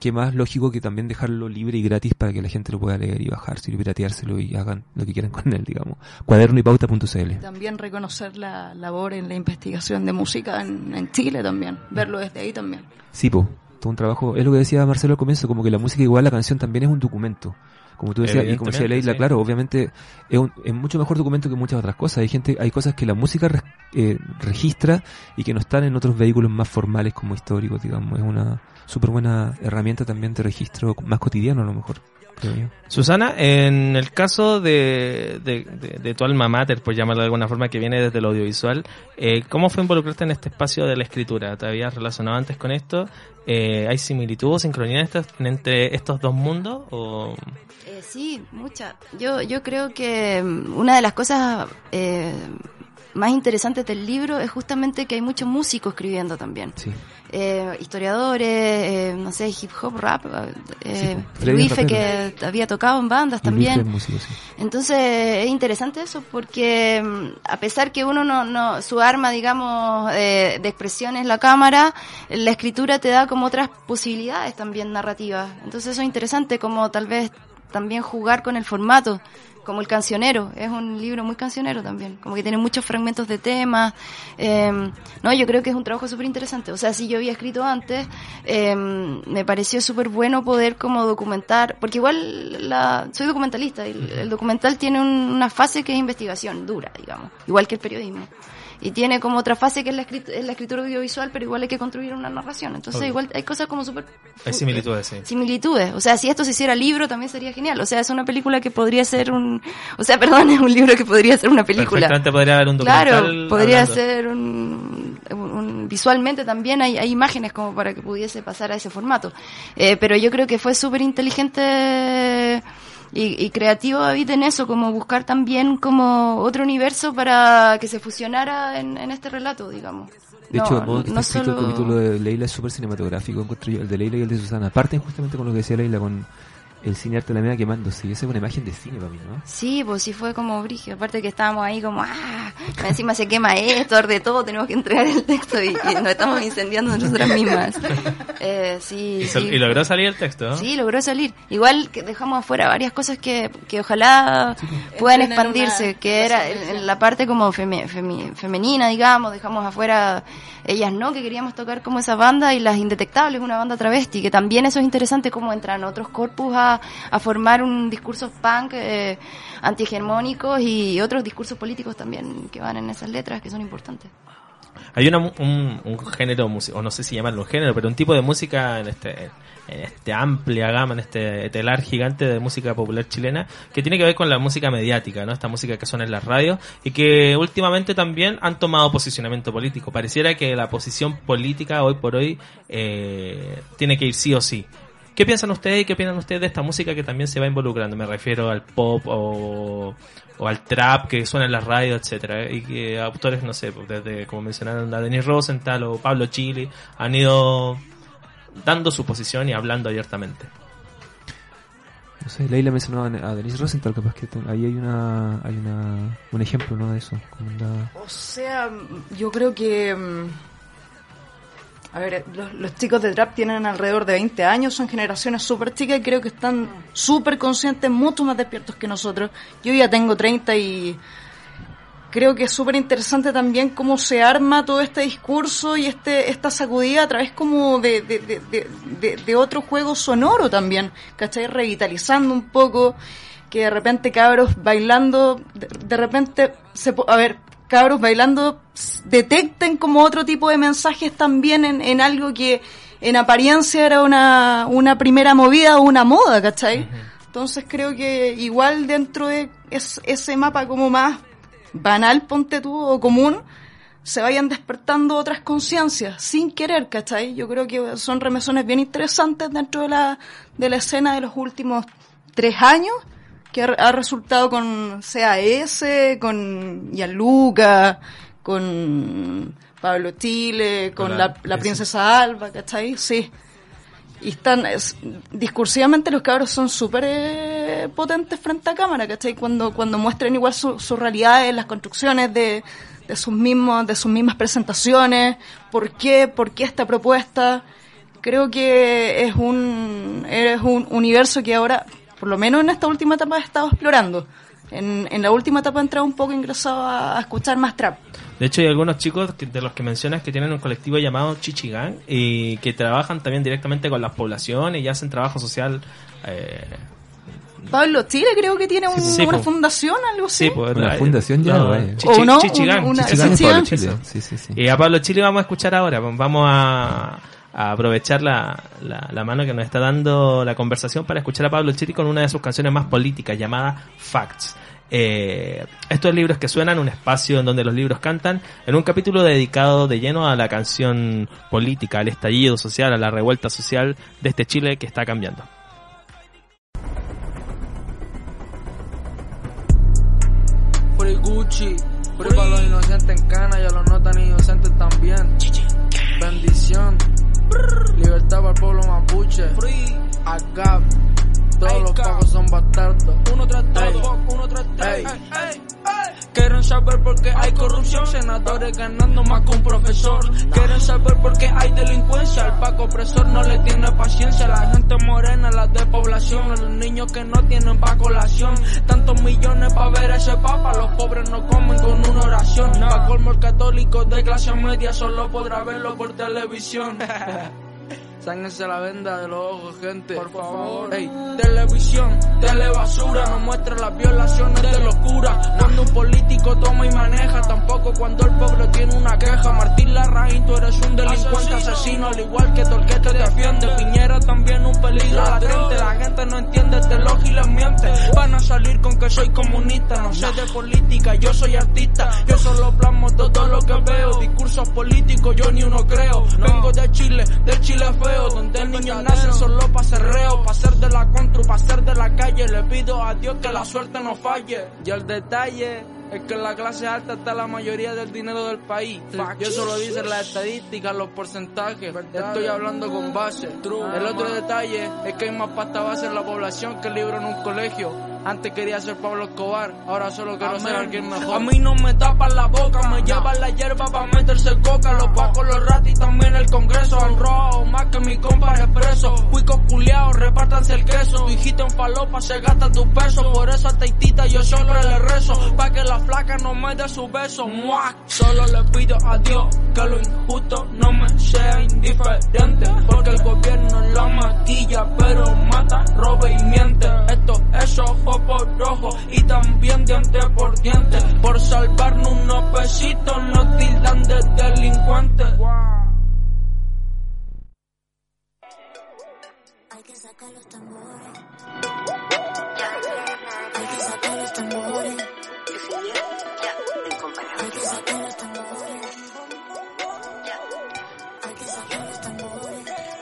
qué más lógico que también dejarlo libre y gratis para que la gente lo pueda leer y bajárselo y pirateárselo y hagan lo que quieran con él, digamos. Cuadernoypauta.cl. También reconocer la labor en la investigación de música en, en Chile también, verlo desde ahí también. Sí, po, todo un trabajo. Es lo que decía Marcelo al comienzo, como que la música igual la canción también es un documento. Como tú decías, y como decía Leila, sí. claro, obviamente es, un, es mucho mejor documento que muchas otras cosas. Hay gente, hay cosas que la música re- eh, registra y que no están en otros vehículos más formales como históricos, digamos. Es una súper buena herramienta también de registro más cotidiano a lo mejor, Susana, en el caso de, de, de- de tu alma mater, por llamarlo de alguna forma, que viene desde el audiovisual, eh, ¿cómo fue involucrarte en este espacio de la escritura? ¿Te habías relacionado antes con esto? Eh, ¿Hay similitud o sincronía entre estos dos mundos? O... Eh, sí, mucha. Yo, yo creo que mm, una de las cosas eh, más interesantes del libro es justamente que hay muchos músicos escribiendo también. Sí. Eh, historiadores, eh, no sé, hip hop, rap, eh, Sí, Luife rapero. que había tocado en bandas también. es músico, sí. Entonces es interesante eso porque mm, a pesar que uno no, no su arma, digamos, eh, de expresión es la cámara, la escritura te da como otras posibilidades también narrativas. Entonces eso es interesante como tal vez también jugar con el formato, como el cancionero. Es un libro muy cancionero también, como que tiene muchos fragmentos de temas. Eh, no, yo creo que es un trabajo súper interesante. O sea, si yo había escrito antes, eh, me pareció súper bueno poder como documentar, porque igual la, soy documentalista y el, el documental tiene un- una fase que es investigación dura, digamos, igual que el periodismo. Y tiene como otra fase que es la, escrit- es la escritura audiovisual, pero igual hay que construir una narración. Entonces, igual hay cosas como súper... Hay similitudes, sí. Similitudes. O sea, si esto se hiciera libro también sería genial. O sea, es una película que podría ser un... O sea, perdón, es un libro que podría ser una película. Perfectamente podría haber un documental. Claro, podría hablando. ser un, un- un- visualmente también hay, hay imágenes como para que pudiese pasar a ese formato. Eh, pero yo creo que fue súper inteligente y, y creativo David en eso, como buscar también como otro universo para que se fusionara en, en este relato, digamos. De No, hecho, no escrito solo- el capítulo de Leila es súper cinematográfico, encuentro yo, el de Leila y el de Susana. Parten justamente con lo que decía Leila, con el cine arte de la media quemándose. Y esa es una imagen de cine para mí, ¿no? Sí, pues sí fue como brígido. Aparte que estábamos ahí como, ah, encima se quema esto, arde todo, tenemos que entregar el texto y, y nos estamos incendiando nosotras mismas. Eh, sí, Y, sí. y logró salir el texto, ¿no? Sí, logró salir. Igual que dejamos afuera varias cosas que, que ojalá puedan Estén en expandirse, una que era en, la parte como feme- femenina, digamos, dejamos afuera ellas no, que queríamos tocar como esa banda y las indetectables, una banda travesti, que también eso es interesante cómo entran otros corpus a, a formar un discurso punk eh, antihegemónicos y otros discursos políticos también que van en esas letras que son importantes. Hay una, un, un género, o no sé si llamarlo un género, pero un tipo de música en este en este amplia gama, en este telar gigante de música popular chilena, que tiene que ver con la música mediática, ¿no? Esta música que suena en las radios y que últimamente también han tomado posicionamiento político. Pareciera que la posición política hoy por hoy eh, tiene que ir sí o sí. ¿Qué piensan ustedes y qué opinan ustedes de esta música que también se va involucrando? Me refiero al pop o, o al trap que suena en las radios, etcétera Y que autores, no sé, pues, desde como mencionaron a Denis Rosenthal o Pablo Chili, han ido dando su posición y hablando abiertamente. No sé, Leila mencionaba a Denise Rosenthal, capaz que ahí hay una, hay una, un ejemplo, ¿no? De eso. Como la- O sea, yo creo que... A ver, los, los chicos de trap tienen alrededor de 20 años, son generaciones súper chicas y creo que están súper conscientes, mucho más despiertos que nosotros. Yo ya tengo 30 y creo que es súper interesante también cómo se arma todo este discurso y este esta sacudida a través como de, de, de, de, otro juego sonoro también, ¿cachai? Revitalizando un poco, que de repente cabros bailando, de, de repente, se, a ver, cabros bailando detecten como otro tipo de mensajes también en, en algo que en apariencia era una, una primera movida o una moda, ¿cachai? Entonces creo que igual dentro de es- ese mapa como más banal, ponte tú, o común, se vayan despertando otras conciencias sin querer, ¿cachai? Yo creo que son remesones bien interesantes dentro de la, de la escena de los últimos tres años que ha, ha resultado con CAS, con Gianluca, con Pablo Chile, con la, la la princesa Alba, ¿cachai? Sí. Y están, es- discursivamente los cabros son súper eh, potentes frente a cámara, ¿cachai? Cuando, cuando muestran igual su, su realidad en las construcciones de, de sus mismos, de sus mismas presentaciones, por qué, por qué esta propuesta. Creo que es un, es un universo que ahora, por lo menos en esta última etapa, he estado explorando. En, en la última etapa he entrado un poco ingresado a, a escuchar más trap. De hecho, hay algunos chicos que- de los que mencionas que tienen un colectivo llamado Chichigang y que trabajan también directamente con las poblaciones y hacen trabajo social. Eh, Pablo Chile creo que tiene un- Sí, una po. fundación, algo así. sí, pues, Una eh, fundación ya, no, vaya. Chichi- ¿O no? Chichigang, Una- una- Chichigang, Sí, Pablo Chile. Sí, sí, sí. Y a Pablo Chile vamos a escuchar ahora. Vamos a, a aprovechar la, la, mano que nos está dando la conversación para escuchar a Pablo Chile con una de sus canciones más políticas llamada Facts. Eh, estos libros que suenan, un espacio en donde los libros cantan, en un capítulo dedicado de lleno a la canción política, al estallido social, a la revuelta social de este Chile que está cambiando. Gucci, en cana, inocentes también. Bendición, libertad para el pueblo mapuche. Agap, todos los pagos son bastardos. Uno tras uno tras. Quieren saber por qué hay corrupción, senadores ganando más que un profesor. Quieren saber por qué hay delincuencia, el paco opresor no le tiene paciencia. La gente morena, la de población, los niños que no tienen pa' colación. Tantos millones pa' ver ese papa, los pobres no comen con una oración. Pa' colmo el católico de clase media solo podrá verlo por televisión. Sáquense la venda de los ojos, gente. Por favor. Ey, televisión, telebasura, no muestra las violaciones de locura. Cuando un político toma y maneja, tampoco cuando el pueblo tiene una queja. Martín Larraín, tú eres un delincuente asesino, al igual que Torque te defiende. Piñera también un peligro latente. La gente no entiende este log y les miente. Van a salir con que soy comunista, no sé de política, yo soy artista. Yo solo plasmo todo lo que veo. Discursos políticos, yo ni uno creo. Vengo de Chile, del Chile feo, donde niños nacen solo pa' ser reo, pa' ser de la contra, pa' ser de la calle. Le pido a Dios que la suerte no falle. Y el detalle es que en la clase alta está la mayoría del dinero del país. Y eso lo dicen las estadísticas, los porcentajes. Estoy hablando con base. El otro detalle es que hay más pasta base en la población que libro en un colegio. Antes quería ser Pablo Escobar, ahora solo quiero ser alguien mejor. A mí no me tapan la boca, me llevan la hierba para meterse coca. Los pacos, los ratis, también el congreso. Han robado más que mi compa expreso. Cuicos culiados, repártanse el queso. Tu hijita en falopa se gasta tu peso. Por esa teitita yo siempre le rezo. Pa' que la flaca no me dé su beso. ¡Muac! Solo le pido a Dios que lo injusto no me sea indiferente. Porque el gobierno la maquilla, pero mata, roba y miente. Esto es ojo por ojo y también diente por diente. Por salvarnos unos pesitos nos tildan de delincuentes.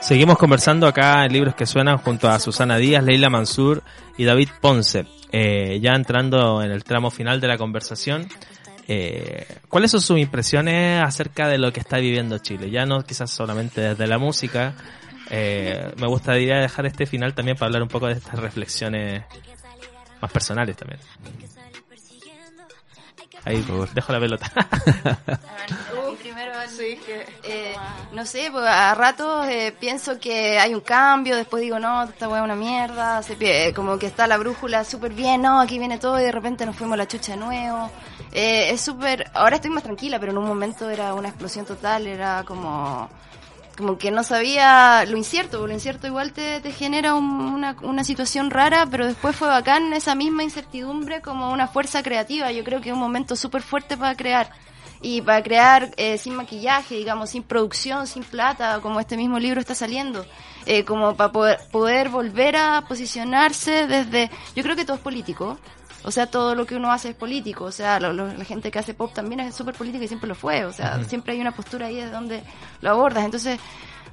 Seguimos conversando acá en Libros que Suenan junto a Susana Díaz, Leila Mansur y David Ponce. Eh, ya entrando en el tramo final de la conversación, eh, ¿cuáles son sus impresiones acerca de lo que está viviendo Chile? Ya no quizás solamente desde la música. eh, me gustaría dejar este final también para hablar un poco de estas reflexiones más personales también. Ahí dejo la pelota. Eh, no sé, pues, a ratos eh, pienso que hay un cambio, después digo, no, esta weá es una mierda, se pie- como que está la brújula súper bien, no, aquí viene todo y de repente nos fuimos a la chucha de nuevo. Eh, es súper, ahora estoy más tranquila, pero en un momento era una explosión total, era como como que no sabía lo incierto, porque lo incierto igual te, te genera un- una, una situación rara, pero después fue bacán esa misma incertidumbre como una fuerza creativa. Yo creo que es un momento súper fuerte para crear. Y para crear eh, sin maquillaje, digamos, sin producción, sin plata, como este mismo libro está saliendo. Eh, como para poder, poder volver a posicionarse desde... Yo creo que todo es político. O sea, todo lo que uno hace es político. O sea, lo- lo- la gente que hace pop también es súper política y siempre lo fue. O sea, siempre hay una postura ahí de donde lo abordas. Entonces,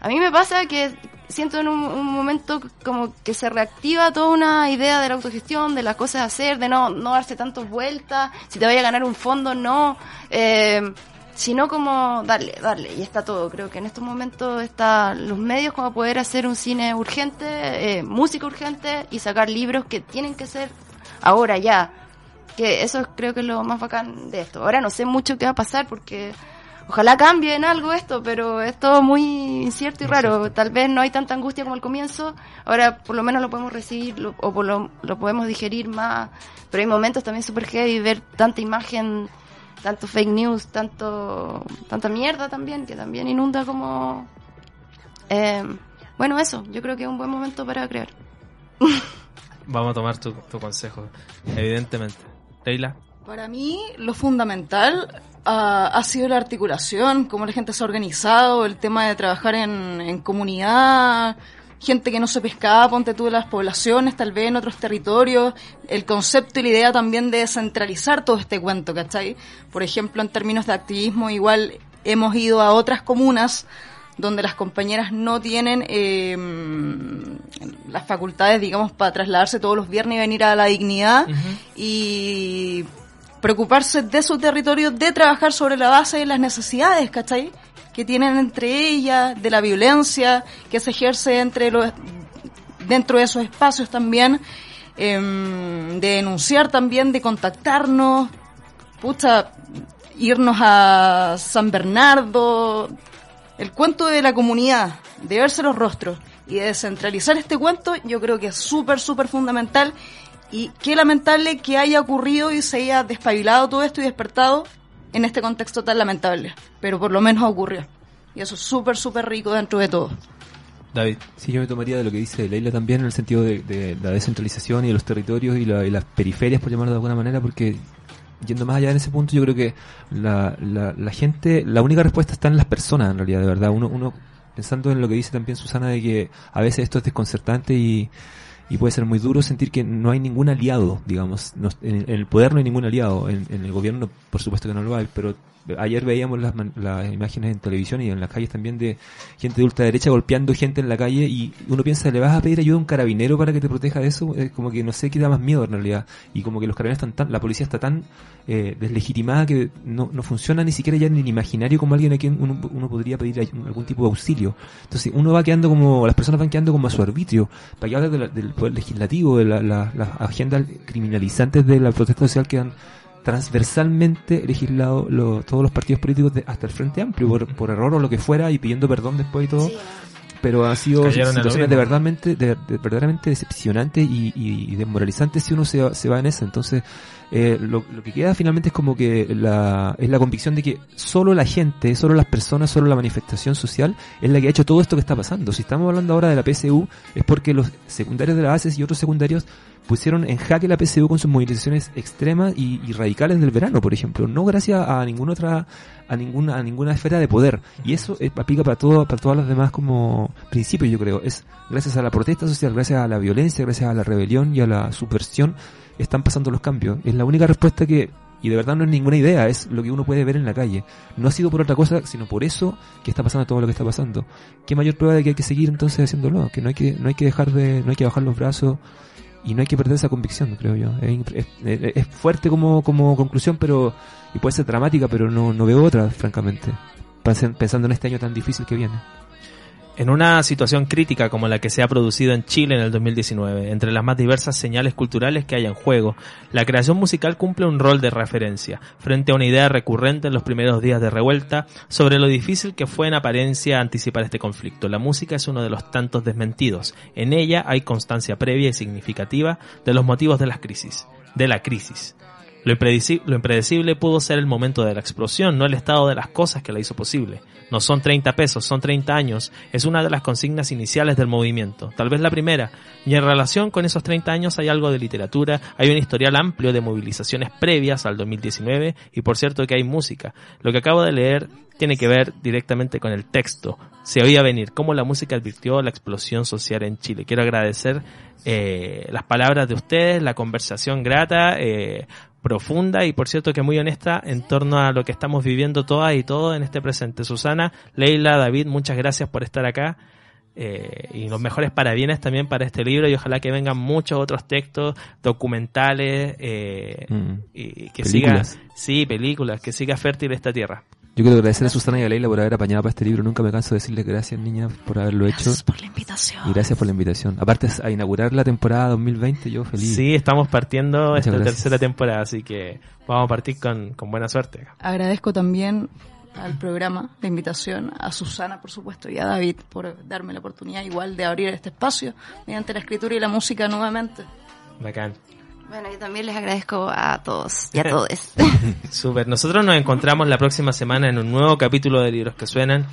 a mí me pasa que siento en un, momento como que se reactiva toda una idea de la autogestión, de las cosas a hacer, de no, no darse tantas vueltas, si te vaya a ganar un fondo, no, eh, sino como darle, darle, y está todo. Creo que en estos momentos están los medios como poder hacer un cine urgente, eh, música urgente y sacar libros que tienen que ser ahora ya. Que eso es- creo que es lo más bacán de esto. Ahora no sé mucho qué va a pasar porque ojalá cambie en algo esto, pero es todo muy incierto y raro. Tal vez no hay tanta angustia como al comienzo. Ahora por lo menos lo podemos recibir lo- o por lo, lo podemos digerir más. Pero hay momentos también super heavy ver tanta imagen, tanto fake news, tanto tanta mierda también que también inunda como eh, bueno eso. Yo creo que es un buen momento para crear. Vamos a tomar tu, tu consejo, evidentemente. Leila, Para mí, lo fundamental ha sido la articulación, cómo la gente se ha organizado, el tema de trabajar en, en comunidad, gente que no se pescaba, ponte tú de las poblaciones, tal vez en otros territorios, el concepto y la idea también de descentralizar todo este cuento, ¿cachai? Por ejemplo, en términos de activismo, igual hemos ido a otras comunas donde las compañeras no tienen eh, las facultades, digamos, para trasladarse todos los viernes y venir a la dignidad y preocuparse de su territorio, de trabajar sobre la base de las necesidades, ¿cachai? Que tienen entre ellas, de la violencia que se ejerce entre los, dentro de esos espacios también, em, de denunciar también, de contactarnos, pucha, irnos a San Bernardo, el cuento de la comunidad, de verse los rostros y de descentralizar este cuento, yo creo que es súper, súper fundamental. Y qué lamentable que haya ocurrido y se haya despabilado todo esto y despertado en este contexto tan lamentable. Pero por lo menos ocurrió. Y eso es súper, súper rico dentro de todo. David. Sí, yo me tomaría de lo que dice Leila también en el sentido de, de la descentralización y de los territorios y, la- y las periferias, por llamarlo de alguna manera, porque yendo más allá en ese punto, yo creo que la, la, la gente, la única respuesta está en las personas, en realidad, de verdad. Uno, uno pensando en lo que dice también Susana, de que a veces esto es desconcertante y, y puede ser muy duro sentir que no hay ningún aliado, digamos. No- en, en el poder no hay ningún aliado, en, en el gobierno por supuesto que no lo hay, pero ayer veíamos las, las imágenes en televisión y en las calles también de gente de ultraderecha golpeando gente en la calle y uno piensa, ¿le vas a pedir ayuda a un carabinero para que te proteja de eso? Es como que no sé qué da más miedo en realidad. Y como que los carabineros están tan, la policía está tan eh, deslegitimada que no, no funciona ni siquiera ya en el imaginario como alguien a quien uno, uno podría pedir algún tipo de auxilio. Entonces uno va quedando como, las personas van quedando como a su arbitrio. Para que hablar de del poder legislativo, de la- la- las agendas criminalizantes de la protesta social quedan transversalmente legislado lo- todos los partidos políticos de- hasta el Frente Amplio por, por error o lo que fuera y pidiendo perdón después y todo pero han sido situaciones de verdaderamente, de, de- verdaderamente decepcionantes y, y- y desmoralizantes si uno se, va- se va en eso. Entonces, eh, lo, lo que queda finalmente es como que la, es la convicción de que solo la gente, solo las personas, solo la manifestación social es la que ha hecho todo esto que está pasando. Si estamos hablando ahora de la PSU, es porque los secundarios de la bases y otros secundarios pusieron en jaque la PSU con sus movilizaciones extremas y, y radicales del verano, por ejemplo, no gracias a ninguna otra a ninguna a ninguna esfera de poder. Y eso eh, aplica para todo para todas las demás como principios yo creo. Es gracias a la protesta social gracias a la violencia gracias a la rebelión y a la subversión están pasando los cambios. Es la única respuesta que y de verdad no es ninguna idea es lo que uno puede ver en la calle. No ha sido por otra cosa sino por eso que está pasando todo lo que está pasando. Qué mayor prueba de que hay que seguir entonces haciéndolo que no hay que no hay que dejar de no hay que bajar los brazos y no hay que perder esa convicción, creo yo. Es, fuerte como, como conclusión, pero y puede ser dramática, pero no, no veo otra, francamente. Pensando en este año tan difícil que viene. En una situación crítica como la que se ha producido en Chile en el 2019, entre las más diversas señales culturales que hay en juego, la creación musical cumple un rol de referencia, frente a una idea recurrente en los primeros días de revuelta sobre lo difícil que fue en apariencia anticipar este conflicto. La música es uno de los tantos desmentidos. En ella hay constancia previa y significativa de los motivos de las crisis, de la crisis. Lo, impredeci- lo impredecible pudo ser el momento de la explosión, no el estado de las cosas que la hizo posible. No son 30 pesos, son 30 años. Es una de las consignas iniciales del movimiento, tal vez la primera. Y en relación con esos 30 años hay algo de literatura, hay un historial amplio de movilizaciones previas al 2019 y por cierto que hay música. Lo que acabo de leer tiene que ver directamente con el texto. Se oía venir cómo la música advirtió la explosión social en Chile. Quiero agradecer eh, las palabras de ustedes, la conversación grata, eh, profunda y por cierto que muy honesta en torno a lo que estamos viviendo todas y todos en este presente. Susana, Leila, David, muchas gracias por estar acá. eh, y los mejores parabienes también para este libro y ojalá que vengan muchos otros textos documentales eh, Mm. y que Películas. siga sí películas que siga fértil esta tierra Yo quiero agradecer a Susana y a Leila por haber apañado para este libro. Nunca me canso de decirles gracias, niñas, por haberlo hecho. Gracias por la invitación. Y gracias por la invitación. Aparte, a inaugurar la temporada 2020, yo feliz. sí estamos partiendo Muchas esta gracias. tercera temporada así que vamos a partir con, con buena suerte Agradezco también al programa la invitación, a Susana, por supuesto, y a David por darme la oportunidad igual de abrir este espacio mediante la escritura y la música nuevamente. bacán Bueno, yo también les agradezco a todos y a todos. Super. Nosotros nos encontramos la próxima semana en un nuevo capítulo de Libros que Suenan,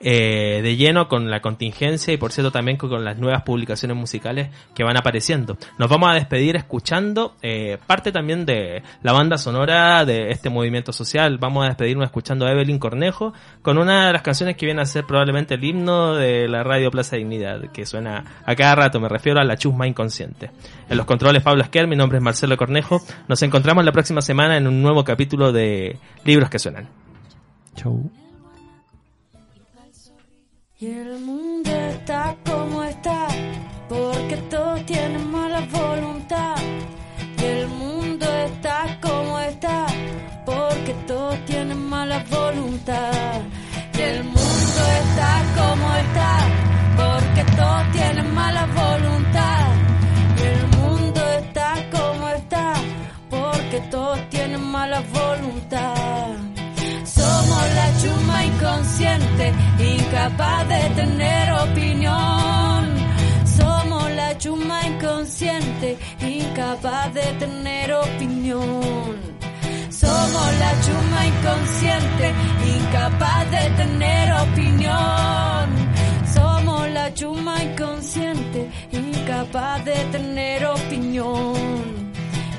eh, de lleno con la contingencia y por cierto también con, las nuevas publicaciones musicales que van apareciendo. Nos vamos a despedir escuchando eh, parte también de la banda sonora de este movimiento social. Vamos a despedirnos escuchando a Evelyn Cornejo con una de las canciones que viene a ser probablemente el himno de la radio Plaza Dignidad, que suena a cada rato, me refiero a la chusma inconsciente. En los controles Pablo Esquer, mi nombre es Marcelo Cornejo. Nos encontramos la próxima semana en un nuevo capítulo de Libros que Suenan. Chau. Y el mundo está como está, porque todos tienen mala voluntad. Y el mundo está como está, porque todos tienen mala voluntad. Incapaz de tener opinión. Somos la chuma inconsciente, incapaz de tener opinión. Somos la chuma inconsciente, incapaz de tener opinión. Somos la chuma inconsciente, incapaz de tener opinión.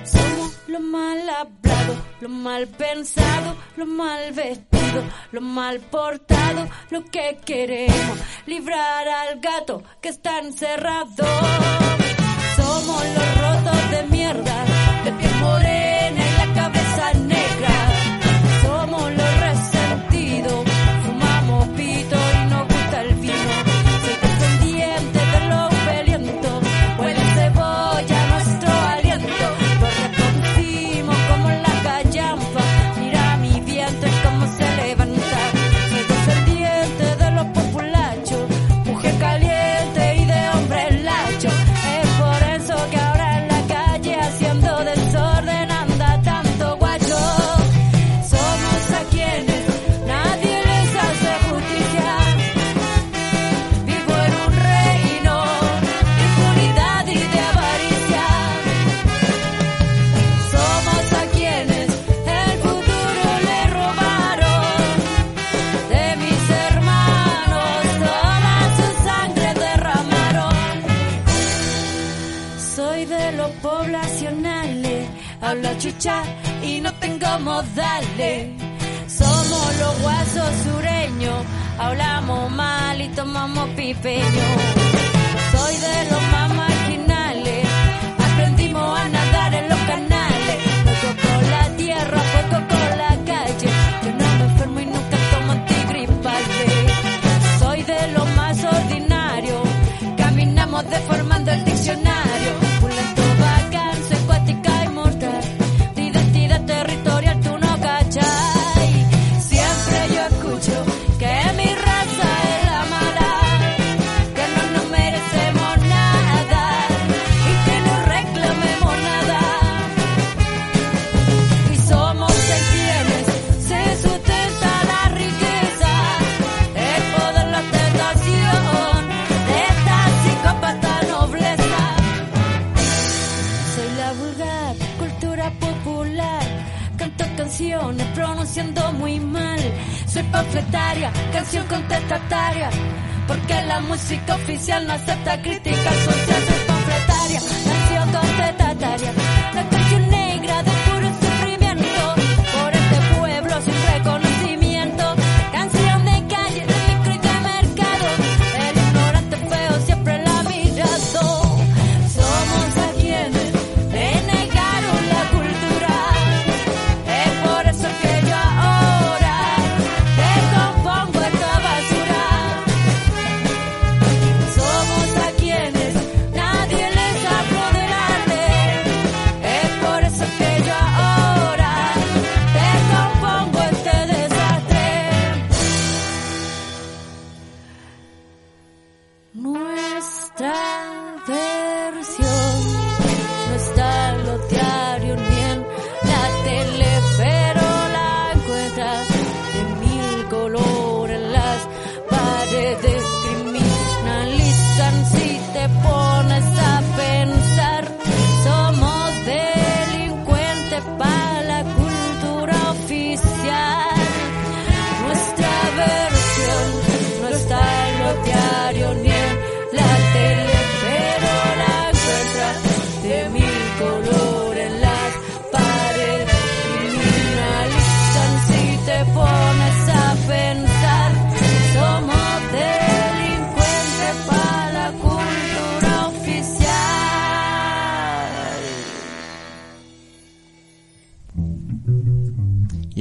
Somos lo mal hablado, lo mal pensado, lo mal vestido, lo mal portado, lo que queremos, librar al gato que está encerrado. Somos los rotos de mierda, de piel morena y no tengo modales. Somos los guasos sureños, hablamos mal y tomamos pipeño.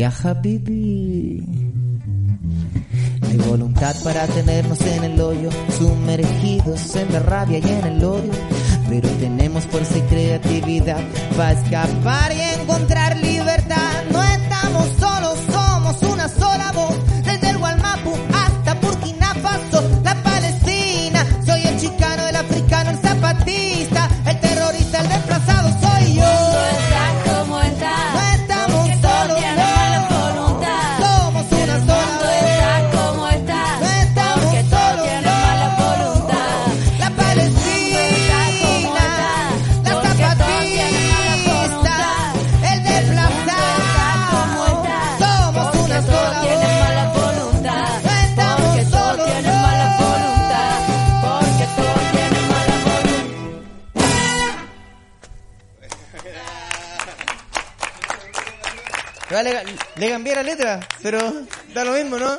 Ya Habibi. Hay voluntad para tenernos en el hoyo, sumergidos en la rabia y en el odio. Pero tenemos fuerza y creatividad para escapar y encontrar libertad. cambié la letra, pero da lo mismo, ¿no?